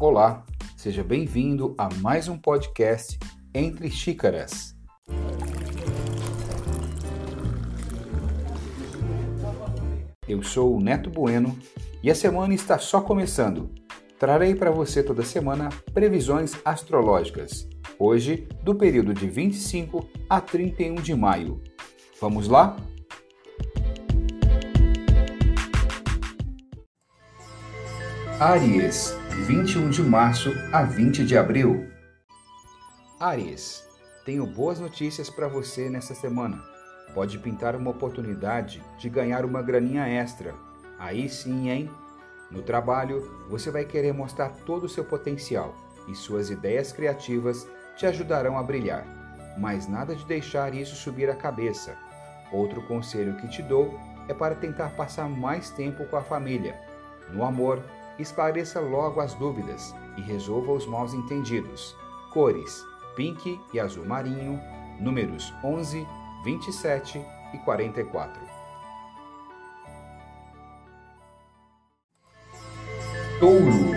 Olá, seja bem-vindo a mais um podcast Entre Xícaras. Eu sou o Neto Bueno e a semana está só começando. Trarei para você toda semana previsões astrológicas, hoje do período de 25 a 31 de maio. Vamos lá? Aries 21 de março a 20 de abril. Aries, tenho boas notícias para você nessa semana. Pode pintar uma oportunidade de ganhar uma graninha extra. Aí sim, hein? No trabalho, você vai querer mostrar todo o seu potencial e suas ideias criativas te ajudarão a brilhar. Mas nada de deixar isso subir a cabeça. Outro conselho que te dou é para tentar passar mais tempo com a família. No amor, esclareça logo as dúvidas e resolva os mal entendidos. Cores: pink e azul marinho, números 11, 27 e 44. Touro,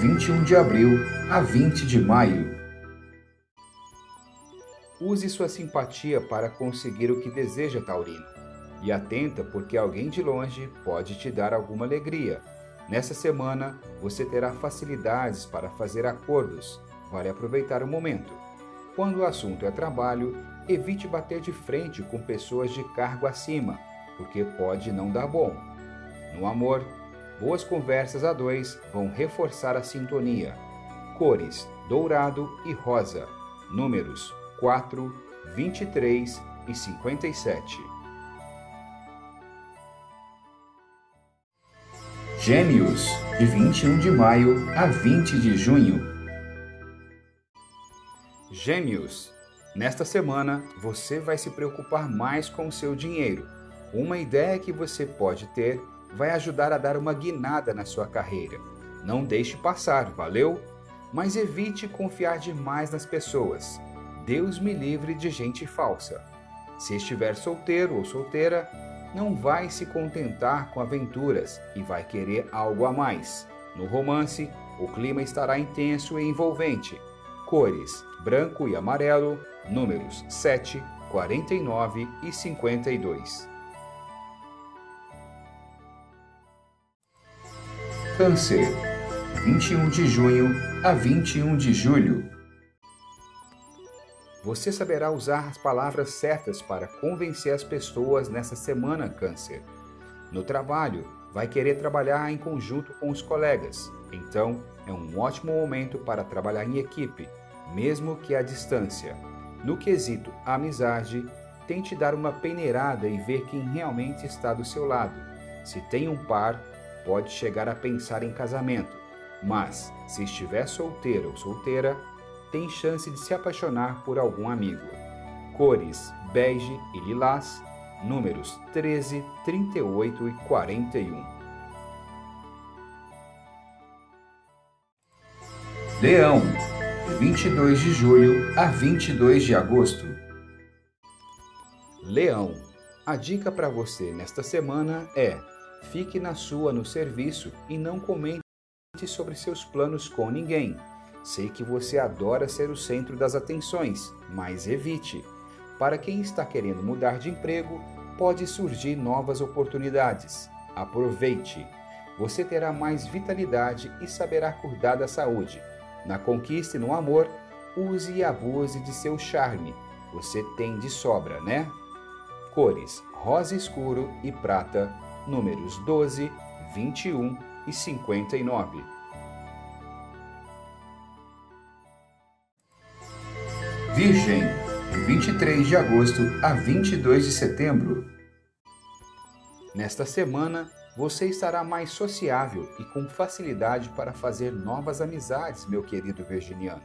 21 de abril a 20 de maio. Use sua simpatia para conseguir o que deseja, Taurino. E atenta porque alguém de longe pode te dar alguma alegria Nessa semana, você terá facilidades para fazer acordos. Vale aproveitar o momento. Quando o assunto é trabalho, evite bater de frente com pessoas de cargo acima, porque pode não dar bom. No amor, boas conversas a dois vão reforçar a sintonia. Cores: dourado e rosa. Números 4, 23 e 57. Gêmeos, de 21 de maio a 20 de junho. Gêmeos, nesta semana você vai se preocupar mais com o seu dinheiro. Uma ideia que você pode ter vai ajudar a dar uma guinada na sua carreira. Não deixe passar, valeu? Mas evite confiar demais nas pessoas. Deus me livre de gente falsa. Se estiver solteiro ou solteira, não vai se contentar com aventuras e vai querer algo a mais. No romance, o clima estará intenso e envolvente. Cores: branco e amarelo, números 7, 49 e 52. Câncer, 21 de junho a 21 de julho. Você saberá usar as palavras certas para convencer as pessoas nessa semana, Câncer. No trabalho, vai querer trabalhar em conjunto com os colegas, então é um ótimo momento para trabalhar em equipe, mesmo que à distância. No quesito amizade, tente dar uma peneirada e ver quem realmente está do seu lado. Se tem um par, pode chegar a pensar em casamento, mas se estiver solteiro ou solteira, tem chance de se apaixonar por algum amigo. Cores: bege e lilás, números 13, 38 e 41. Leão, 22 de julho a 22 de agosto. Leão, a dica para você nesta semana é: fique na sua no serviço e não comente sobre seus planos com ninguém Sei que você adora ser o centro das atenções, mas evite. Para quem está querendo mudar de emprego, pode surgir novas oportunidades. Aproveite! Você terá mais vitalidade e saberá cuidar da saúde. Na conquista e no amor, use e abuse de seu charme. Você tem de sobra, né? Cores: rosa escuro e prata, números 12, 21 e 59. Virgem, de 23 de agosto a 22 de setembro. Nesta semana, você estará mais sociável e com facilidade para fazer novas amizades, meu querido virginiano.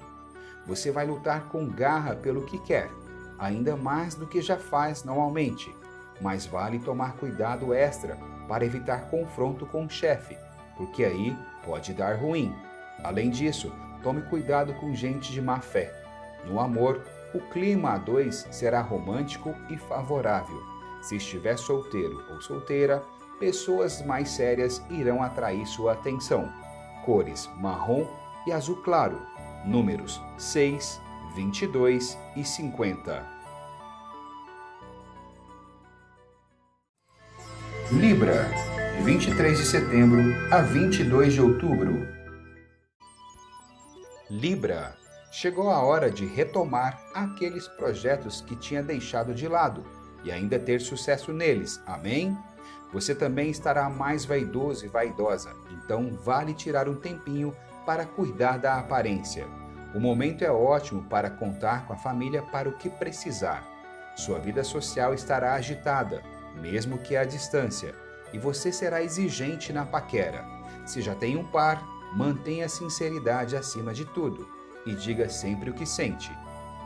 Você vai lutar com garra pelo que quer, ainda mais do que já faz normalmente, mas vale tomar cuidado extra para evitar confronto com o chefe, porque aí pode dar ruim. Além disso, tome cuidado com gente de má fé no amor, o clima a dois será romântico e favorável. Se estiver solteiro ou solteira, pessoas mais sérias irão atrair sua atenção. Cores marrom, e azul claro, números 6, 22 e 50. Libra, de 23 de setembro a 22 de outubro. Libra, chegou a hora de retomar aqueles projetos que tinha deixado de lado e ainda ter sucesso neles. Amém? Você também estará mais vaidoso e vaidosa, então vale tirar um tempinho para cuidar da aparência. O momento é ótimo para contar com a família para o que precisar. Sua vida social estará agitada, mesmo que à distância, e você será exigente na paquera. Se já tem um par, mantenha a sinceridade acima de tudo e diga sempre o que sente.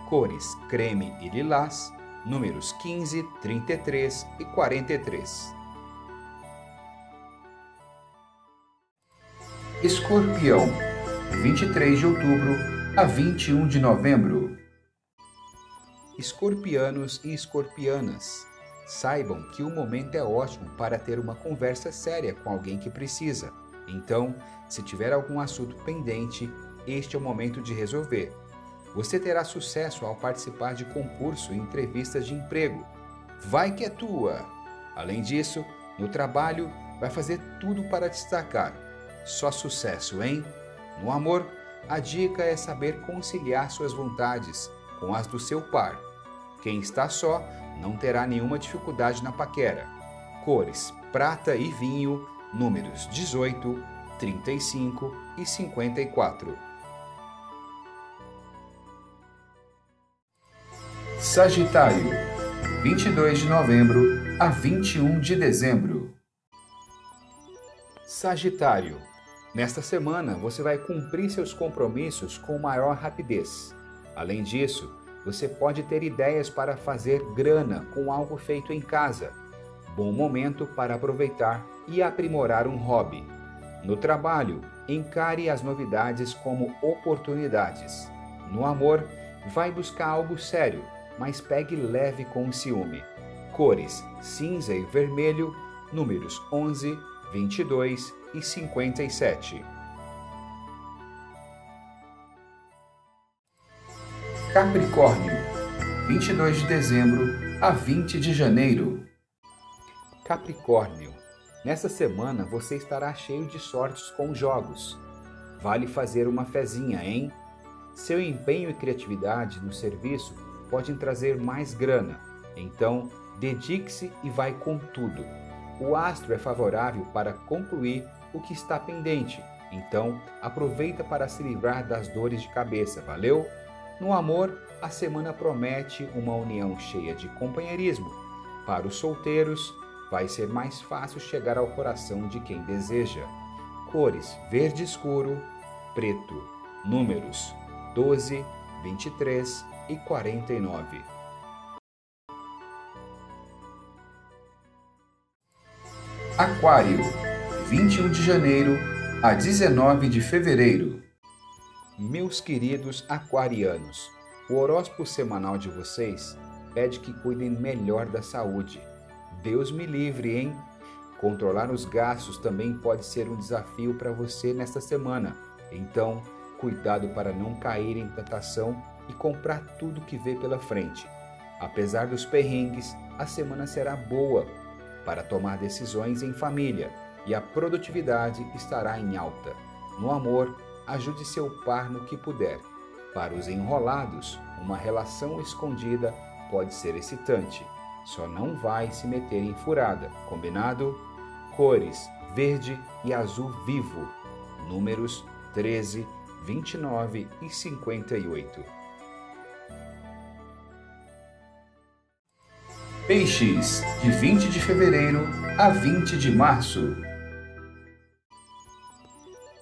Cores creme e lilás, números 15, 33 e 43. Escorpião, 23 de outubro a 21 de novembro. Escorpianos e escorpianas, saibam que o momento é ótimo para ter uma conversa séria com alguém que precisa. Então, se tiver algum assunto pendente, este é o momento de resolver. Você terá sucesso ao participar de concurso e entrevistas de emprego. Vai que é tua! Além disso, no trabalho, vai fazer tudo para destacar. Só sucesso, hein? No amor, a dica é saber conciliar suas vontades com as do seu par. Quem está só não terá nenhuma dificuldade na paquera. Cores: prata e vinho, números 18, 35 e 54. Sagitário, 22 de novembro a 21 de dezembro. Sagitário, Nesta semana, você vai cumprir seus compromissos com maior rapidez. Além disso, você pode ter ideias para fazer grana com algo feito em casa. Bom momento para aproveitar e aprimorar um hobby. No trabalho, encare as novidades como oportunidades. No amor, vai buscar algo sério, mas pegue leve com o ciúme. Cores: cinza e vermelho, números 11, 22 e 57. Capricórnio, 22 de dezembro a 20 de janeiro. Capricórnio, nessa semana você estará cheio de sortes com jogos. Vale fazer uma fezinha, hein? Seu empenho e criatividade no serviço podem trazer mais grana, então dedique-se e vai com tudo. O astro é favorável para concluir o que está pendente. Então, aproveita para se livrar das dores de cabeça, valeu? No amor, a semana promete uma união cheia de companheirismo. Para os solteiros, vai ser mais fácil chegar ao coração de quem deseja. Cores: verde escuro, preto. Números: 12, 23 e 49. Aquário 21 de janeiro a 19 de fevereiro. Meus queridos aquarianos, o horóscopo semanal de vocês pede que cuidem melhor da saúde. Deus me livre, hein? Controlar os gastos também pode ser um desafio para você nesta semana. Então, cuidado para não cair em tentação e comprar tudo que vê pela frente. Apesar dos perrengues, a semana será boa para tomar decisões em família e a produtividade estará em alta. No amor, ajude seu par no que puder. Para os enrolados, uma relação escondida pode ser excitante. Só não vai se meter em furada, combinado? Cores: verde e azul vivo. Números 13, 29 e 58. Peixes, de 20 de fevereiro a 20 de março.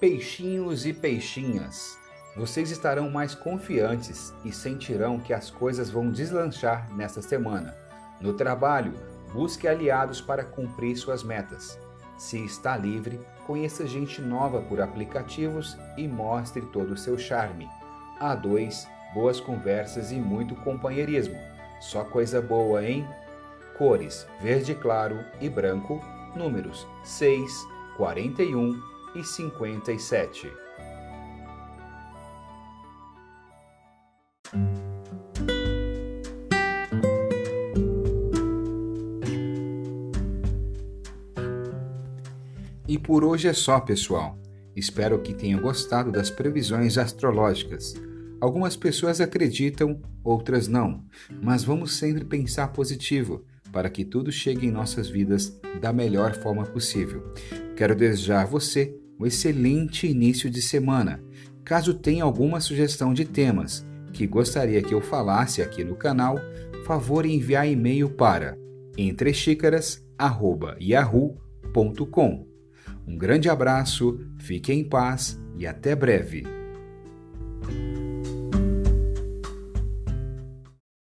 Peixinhos e peixinhas, vocês estarão mais confiantes e sentirão que as coisas vão deslanchar nesta semana. No trabalho, busque aliados para cumprir suas metas. Se está livre, conheça gente nova por aplicativos e mostre todo o seu charme. A dois, boas conversas e muito companheirismo. Só coisa boa, hein? cores verde claro e branco, números 6, 41 e 57. E por hoje é só, pessoal. Espero que tenham gostado das previsões astrológicas. Algumas pessoas acreditam, outras não, mas vamos sempre pensar positivo para que tudo chegue em nossas vidas da melhor forma possível. Quero desejar a você um excelente início de semana. Caso tenha alguma sugestão de temas que gostaria que eu falasse aqui no canal, favor enviar e-mail para entrexícaras@yahoo.com. Um grande abraço, fique em paz e até breve.